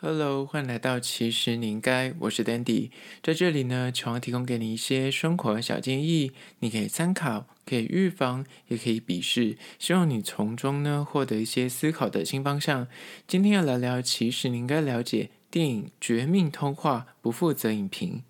Hello，欢迎来到其实你应该，我是 Dandy，在这里呢，希望提供给你一些生活小建议，你可以参考，可以预防，也可以鄙视，希望你从中呢获得一些思考的新方向。今天要来聊，其实你应该了解电影《绝命通话》，不负责影评。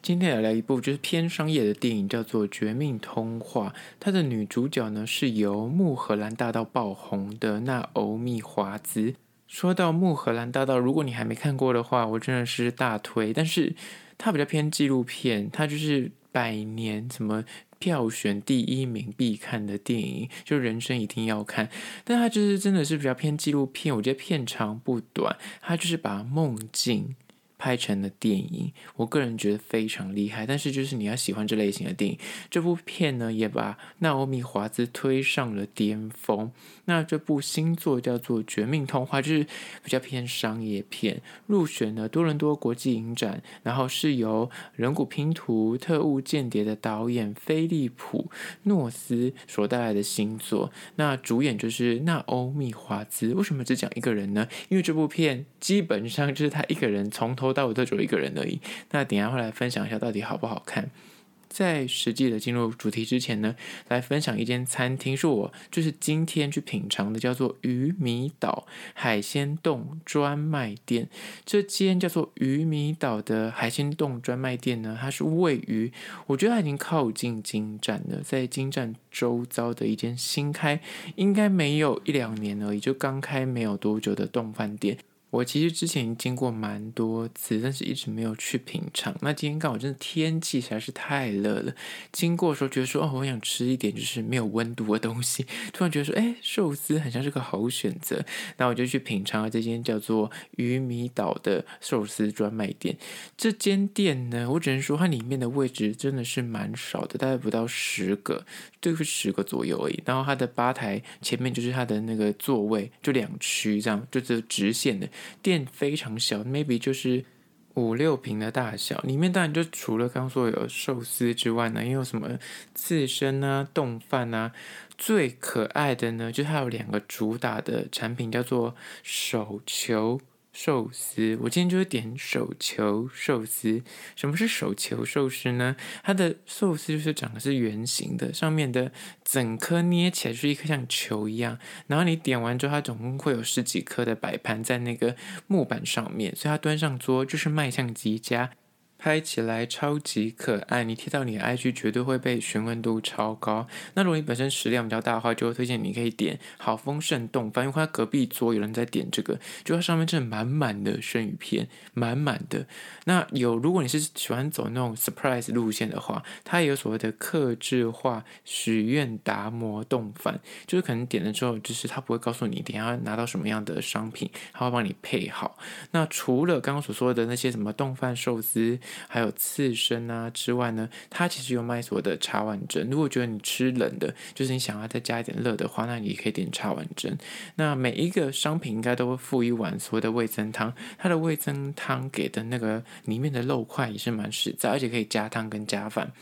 今天来聊一部就是偏商业的电影，叫做《绝命通话》，它的女主角呢是由穆荷兰大道爆红的娜欧米华兹。说到穆荷兰大道，如果你还没看过的话，我真的是大推。但是它比较偏纪录片，它就是百年怎么票选第一名必看的电影，就人生一定要看。但它就是真的是比较偏纪录片，我觉得片长不短，它就是把梦境。拍成了电影，我个人觉得非常厉害。但是就是你要喜欢这类型的电影，这部片呢也把娜欧米华兹推上了巅峰。那这部新作叫做《绝命通话》，就是比较偏商业片，入选了多伦多国际影展，然后是由人骨拼图、特务间谍的导演菲利普诺斯所带来的新作。那主演就是娜欧米华兹。为什么只讲一个人呢？因为这部片基本上就是他一个人从头。到我都只有一个人而已。那等下会来分享一下到底好不好看。在实际的进入主题之前呢，来分享一间餐厅，是我就是今天去品尝的，叫做鱼米岛海鲜冻专卖店。这间叫做鱼米岛的海鲜冻专卖店呢，它是位于我觉得它已经靠近京站了，在京站周遭的一间新开，应该没有一两年而已，就刚开没有多久的冻饭店。我其实之前经经过蛮多次，但是一直没有去品尝。那今天刚好真的天气实在是太热了，经过的时候觉得说，哦，我想吃一点就是没有温度的东西。突然觉得说，哎，寿司很像是个好选择。那我就去品尝了这间叫做鱼米岛的寿司专卖店。这间店呢，我只能说它里面的位置真的是蛮少的，大概不到十个，就是十个左右而已。然后它的吧台前面就是它的那个座位，就两区这样，就是直线的。店非常小，maybe 就是五六平的大小。里面当然就除了刚说有寿司之外呢，也有什么刺身啊、冻饭啊。最可爱的呢，就是它有两个主打的产品，叫做手球。寿司，我今天就是点手球寿司。什么是手球寿司呢？它的寿司就是长得是圆形的，上面的整颗捏起来是一颗像球一样。然后你点完之后，它总共会有十几颗的摆盘在那个木板上面，所以它端上桌就是卖相极佳。拍起来超级可爱，你贴到你的 IG 绝对会被询问度超高。那如果你本身食量比较大的话，就会推荐你可以点好丰盛冻饭，因为它隔壁桌有人在点这个，就它上面真的满满的生鱼片，满满的。那有如果你是喜欢走那种 surprise 路线的话，它也有所谓的客制化许愿达摩冻饭，就是可能点了之后，就是它不会告诉你等下要拿到什么样的商品，它会帮你配好。那除了刚刚所说的那些什么冻饭寿司，还有刺身啊之外呢，它其实有卖所谓的茶碗蒸。如果觉得你吃冷的，就是你想要再加一点热的话，那你可以点茶碗蒸。那每一个商品应该都会附一碗所谓的味增汤，它的味增汤给的那个里面的肉块也是蛮实在，而且可以加汤跟加饭。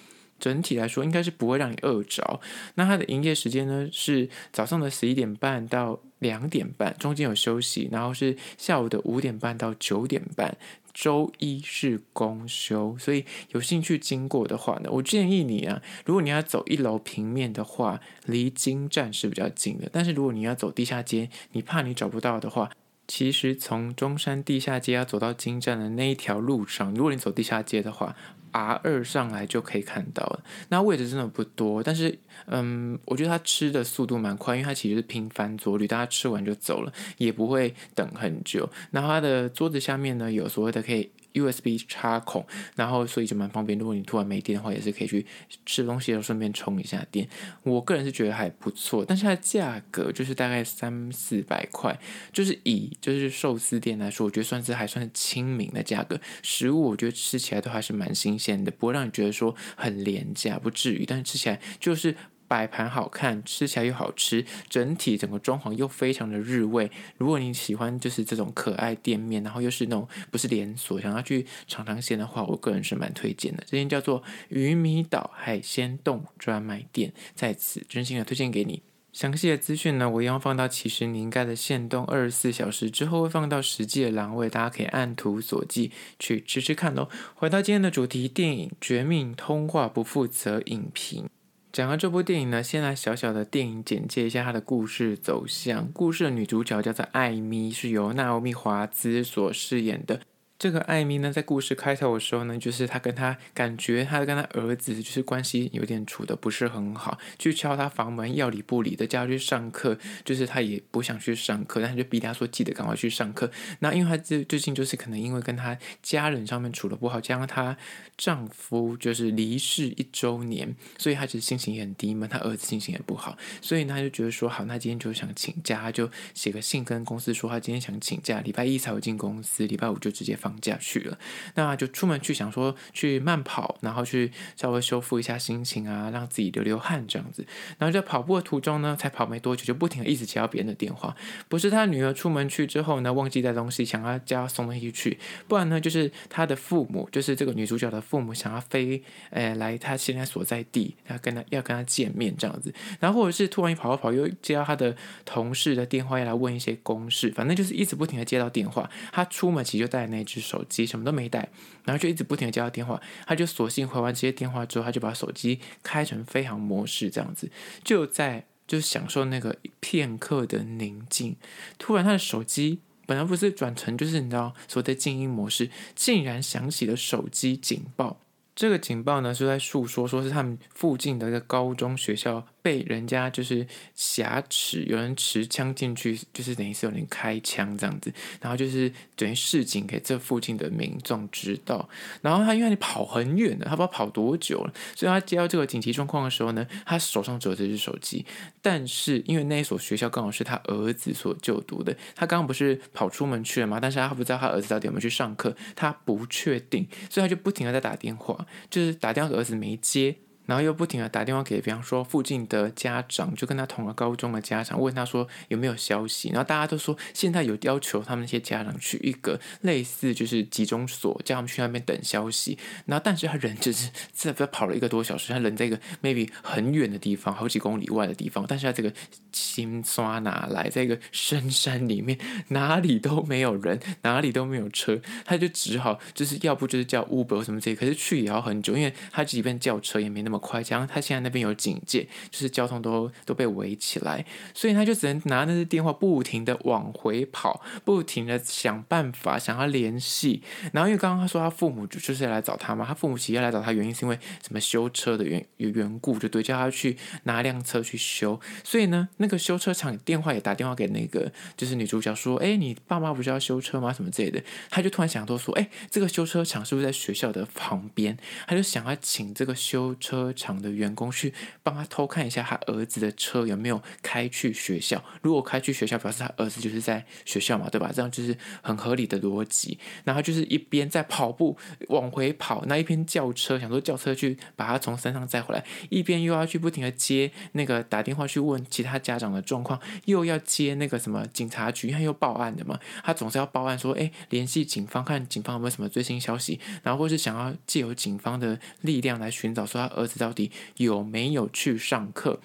整体来说应该是不会让你饿着。那它的营业时间呢是早上的十一点半到两点半，中间有休息，然后是下午的五点半到九点半。周一是公休，所以有兴趣经过的话呢，我建议你啊，如果你要走一楼平面的话，离京站是比较近的。但是如果你要走地下街，你怕你找不到的话，其实从中山地下街要走到京站的那一条路上，如果你走地下街的话。R 二上来就可以看到了，那位置真的不多，但是嗯，我觉得他吃的速度蛮快，因为他其实是拼翻桌率，大家吃完就走了，也不会等很久。然后他的桌子下面呢，有所谓的可以。USB 插孔，然后所以就蛮方便。如果你突然没电的话，也是可以去吃东西，然后顺便充一下电。我个人是觉得还不错，但是它的价格就是大概三四百块，就是以就是寿司店来说，我觉得算是还算亲民的价格。食物我觉得吃起来都还是蛮新鲜的，不会让你觉得说很廉价，不至于。但是吃起来就是。摆盘好看，吃起来又好吃，整体整个装潢又非常的日味。如果你喜欢就是这种可爱店面，然后又是那种不是连锁，想要去尝尝鲜的话，我个人是蛮推荐的。这间叫做鱼米岛海鲜冻专卖店，在此真心的推荐给你。详细的资讯呢，我一样放到其实你应该的限动二十四小时之后会放到实际的栏位，大家可以按图索骥去吃吃看喽。回到今天的主题，电影《绝命通话不负责影评》。讲到这部电影呢，先来小小的电影简介一下它的故事走向。故事的女主角叫做艾米，是由娜奥米华兹所饰演的。这个艾米呢，在故事开头的时候呢，就是他跟他感觉他跟他儿子就是关系有点处的不是很好，去敲他房门要理不理的，叫他去上课，就是他也不想去上课，但他就逼他说记得赶快去上课。那因为他最最近就是可能因为跟他家人上面处的不好，加上她丈夫就是离世一周年，所以他其实心情也很低闷，他儿子心情也不好，所以呢他就觉得说好，那今天就想请假，他就写个信跟公司说他今天想请假，礼拜一才会进公司，礼拜五就直接放。放假去了，那就出门去想说去慢跑，然后去稍微修复一下心情啊，让自己流流汗这样子。然后在跑步的途中呢，才跑没多久，就不停的一直接到别人的电话。不是他女儿出门去之后呢，忘记带东西，想要叫送东西去，不然呢，就是他的父母，就是这个女主角的父母，想要飞，诶来他现在所在地，要跟他要跟他见面这样子。然后或者是突然一跑跑跑，又接到他的同事的电话，要来问一些公事，反正就是一直不停的接到电话。他出门其实就带那只。手机什么都没带，然后就一直不停的接到电话，他就索性回完这些电话之后，他就把手机开成飞行模式，这样子就在就享受那个片刻的宁静。突然，他的手机本来不是转成就是你知道所谓的静音模式，竟然响起了手机警报。这个警报呢是在诉说，说是他们附近的一个高中学校。被人家就是挟持，有人持枪进去，就是等于是有人开枪这样子，然后就是等于示警给这附近的民众知道。然后他因为你跑很远的，他不知道跑多久了，所以他接到这个紧急状况的时候呢，他手上只有这只手机。但是因为那一所学校刚好是他儿子所就读的，他刚刚不是跑出门去了吗？但是他不知道他儿子到底有没有去上课，他不确定，所以他就不停的在打电话，就是打电话给儿子没接。然后又不停的打电话给，比方说附近的家长，就跟他同个高中的家长，问他说有没有消息。然后大家都说现在有要求他们那些家长去一个类似就是集中所，叫他们去那边等消息。然后但是他人就是这不跑了一个多小时，他人在一个 maybe 很远的地方，好几公里外的地方。但是他这个心刷哪来，在一个深山里面，哪里都没有人，哪里都没有车，他就只好就是要不就是叫 Uber 什么这些，可是去也要很久，因为他即便叫车也没那么。快，加上他现在那边有警戒，就是交通都都被围起来，所以他就只能拿那个电话不停的往回跑，不停的想办法想要联系。然后因为刚刚他说他父母就就是要来找他嘛，他父母其实要来找他原因是因为什么修车的缘缘故，就对，叫他去拿辆车去修。所以呢，那个修车厂电话也打电话给那个就是女主角说，哎，你爸妈不是要修车吗？什么之类的。他就突然想到说，哎，这个修车厂是不是在学校的旁边？他就想要请这个修车。车厂的员工去帮他偷看一下他儿子的车有没有开去学校。如果开去学校，表示他儿子就是在学校嘛，对吧？这样就是很合理的逻辑。然后就是一边在跑步往回跑，那一边叫车，想说叫车去把他从山上载回来，一边又要去不停的接那个打电话去问其他家长的状况，又要接那个什么警察局，他又报案的嘛。他总是要报案说，哎，联系警方，看警方有没有什么最新消息，然后或是想要借由警方的力量来寻找说他儿子。到底有没有去上课？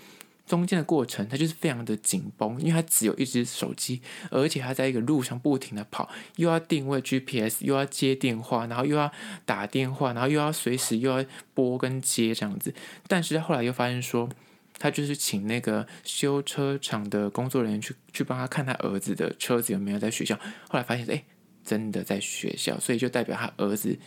中间的过程，他就是非常的紧绷，因为他只有一只手机，而且他在一个路上不停的跑，又要定位 GPS，又要接电话，然后又要打电话，然后又要随时又要拨跟接这样子。但是他后来又发现说，他就是请那个修车厂的工作人员去去帮他看他儿子的车子有没有在学校。后来发现，哎，真的在学校，所以就代表他儿子。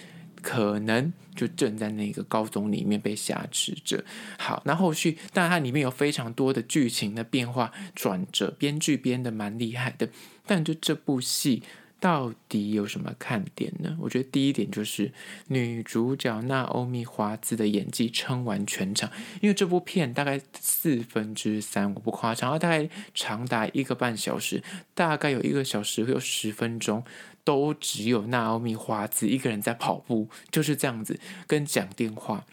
可能就正在那个高中里面被挟持着。好，那后续但它里面有非常多的剧情的变化转折，编剧编的蛮厉害的。但就这部戏到底有什么看点呢？我觉得第一点就是女主角娜欧米华兹的演技撑完全场，因为这部片大概四分之三，我不夸张，然后大概长达一个半小时，大概有一个小时会有十分钟。都只有娜奥米华兹一个人在跑步，就是这样子跟讲电话，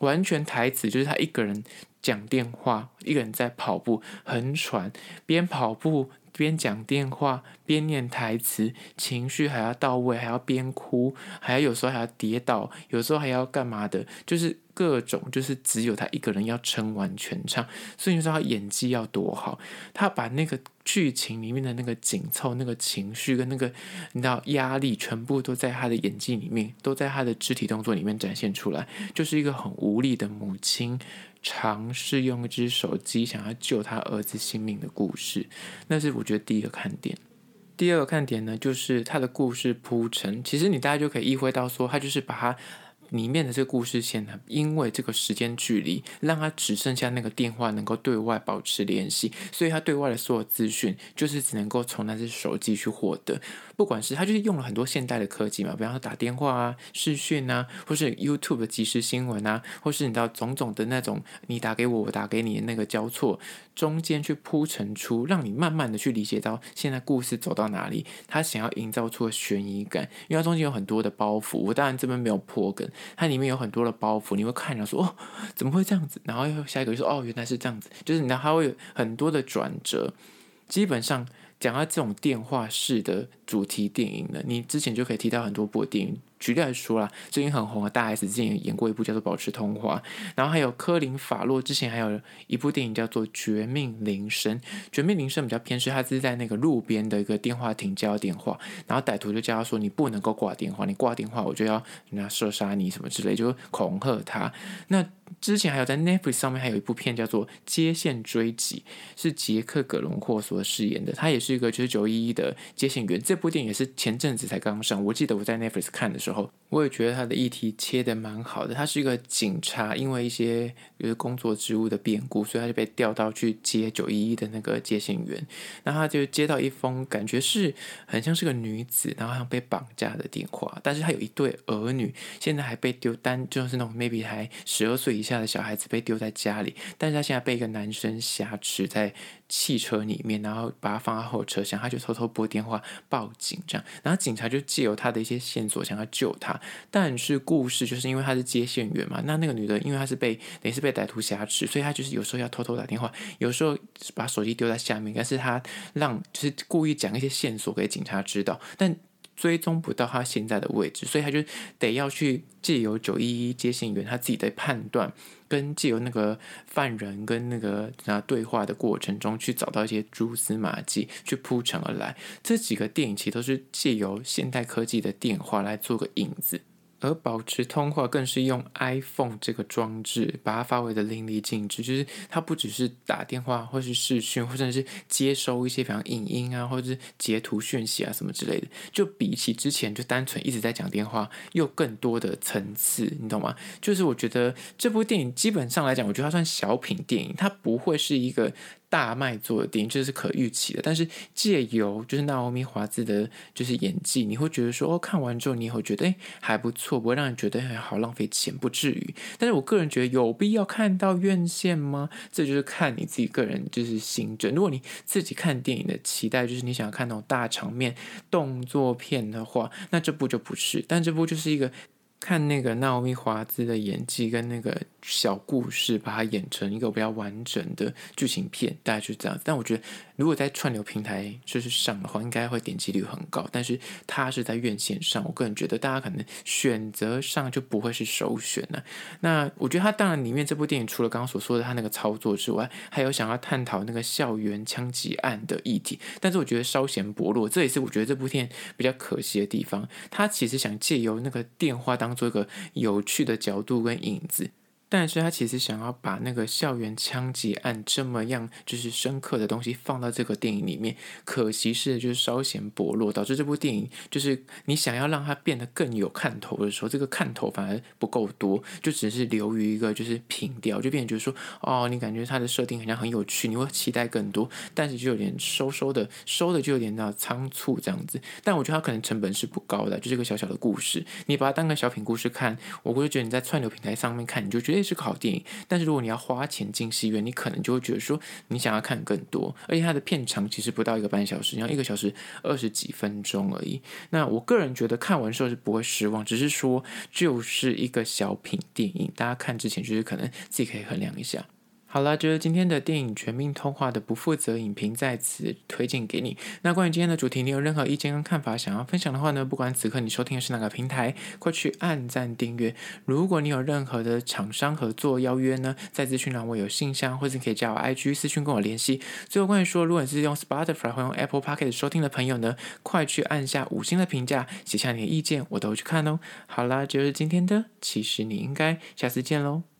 完全台词就是他一个人讲电话，一个人在跑步，很喘，边跑步边讲电话，边念台词，情绪还要到位，还要边哭，还要有时候还要跌倒，有时候还要干嘛的，就是各种，就是只有他一个人要撑完全场，所以你说他演技要多好，他把那个剧情里面的那个紧凑、那个情绪跟那个你知道压力，全部都在他的演技里面，都在他的肢体动作里面展现出来，就是一个很无力的母亲。尝试用一只手机想要救他儿子性命的故事，那是我觉得第一个看点。第二个看点呢，就是他的故事铺陈，其实你大家就可以意会到说，他就是把他。里面的这个故事线呢，因为这个时间距离，让他只剩下那个电话能够对外保持联系，所以他对外的所有资讯就是只能够从那只手机去获得。不管是他就是用了很多现代的科技嘛，比方说打电话啊、视讯啊，或是 YouTube 的即时新闻啊，或是你知道种种的那种你打给我，我打给你的那个交错，中间去铺陈出，让你慢慢的去理解到现在故事走到哪里，他想要营造出的悬疑感，因为它中间有很多的包袱。我当然这边没有破梗。它里面有很多的包袱，你会看着说哦，怎么会这样子？然后又下一个就说哦，原来是这样子，就是你知道它会有很多的转折。基本上讲到这种电话式的主题电影呢，你之前就可以提到很多部电影。举例来说啦，最近很红的大 S 之前演过一部叫做《保持通话》，然后还有科林法洛之前还有一部电影叫做《绝命铃声》。《绝命铃声》比较偏是他是在那个路边的一个电话亭接到电话，然后歹徒就叫他说：“你不能够挂电话，你挂电话我就要人家射杀你什么之类，就恐吓他。”那之前还有在 Netflix 上面还有一部片叫做《接线追击》，是杰克·葛伦霍所饰演的，他也是一个就是九一一的接线员。这部电影也是前阵子才刚上，我记得我在 Netflix 看的时候。我也觉得他的议题切得蛮好的。他是一个警察，因为一些就是工作职务的变故，所以他就被调到去接九一一的那个接线员。那他就接到一封感觉是很像是个女子，然后好像被绑架的电话。但是他有一对儿女，现在还被丢单，就是那种 maybe 还十二岁以下的小孩子被丢在家里。但是他现在被一个男生挟持在汽车里面，然后把他放在后车厢，他就偷偷拨电话报紧张。然后警察就借由他的一些线索，想要救。救他，但是故事就是因为他是接线员嘛，那那个女的因为她是被等于是被歹徒挟持，所以她就是有时候要偷偷打电话，有时候把手机丢在下面，但是她让就是故意讲一些线索给警察知道，但追踪不到他现在的位置，所以他就得要去借由九一一接线员他自己的判断，跟借由那个犯人跟那个啊对话的过程中去找到一些蛛丝马迹，去铺陈而来。这几个电影其实都是借由现代科技的电话来做个引子。而保持通话更是用 iPhone 这个装置，把它发挥的淋漓尽致。就是它不只是打电话，或是视讯，或者是接收一些比方影音啊，或者是截图讯息啊什么之类的。就比起之前就单纯一直在讲电话，又更多的层次，你懂吗？就是我觉得这部电影基本上来讲，我觉得它算小品电影，它不会是一个。大卖座的电影，这是可预期的。但是借由就是娜欧米华兹的，就是演技，你会觉得说，哦，看完之后你也会觉得，哎，还不错，不会让人觉得哎，好浪费钱，不至于。但是我个人觉得，有必要看到院线吗？这就是看你自己个人就是心证。如果你自己看电影的期待就是你想要看那种大场面动作片的话，那这部就不是。但这部就是一个。看那个娜奥米华兹的演技跟那个小故事，把它演成一个比较完整的剧情片，大概就是这样子。但我觉得，如果在串流平台就是上的话，应该会点击率很高。但是它是在院线上，我个人觉得大家可能选择上就不会是首选了啊。那我觉得它当然里面这部电影除了刚刚所说的它那个操作之外，还有想要探讨那个校园枪击案的议题。但是我觉得稍显薄弱，这也是我觉得这部电影比较可惜的地方。他其实想借由那个电话当做一个有趣的角度跟影子。但是他其实想要把那个校园枪击案这么样就是深刻的东西放到这个电影里面，可惜是就是稍显薄弱，导致这部电影就是你想要让它变得更有看头的时候，这个看头反而不够多，就只是流于一个就是平调，就变成就是说哦，你感觉它的设定好像很有趣，你会期待更多，但是就有点收收的，收的就有点那仓促这样子。但我觉得它可能成本是不高的，就是一个小小的故事，你把它当个小品故事看，我会觉得你在串流平台上面看，你就觉得。是个好电影，但是如果你要花钱进戏院，你可能就会觉得说你想要看更多，而且它的片长其实不到一个半小时，要一个小时二十几分钟而已。那我个人觉得看完之后是不会失望，只是说就是一个小品电影，大家看之前就是可能自己可以衡量一下。好了，就是今天的电影《全命通话》的不负责影评在此推荐给你。那关于今天的主题，你有任何意见跟看法想要分享的话呢？不管此刻你收听的是哪个平台，快去按赞订阅。如果你有任何的厂商合作邀约呢，在资讯栏我有信箱，或者可以加我 IG 私讯跟我联系。最后关于说，如果你是用 Spotify 或用 Apple p o c k e t 收听的朋友呢，快去按下五星的评价，写下你的意见，我都会去看哦。好啦，就是今天的，其实你应该下次见喽。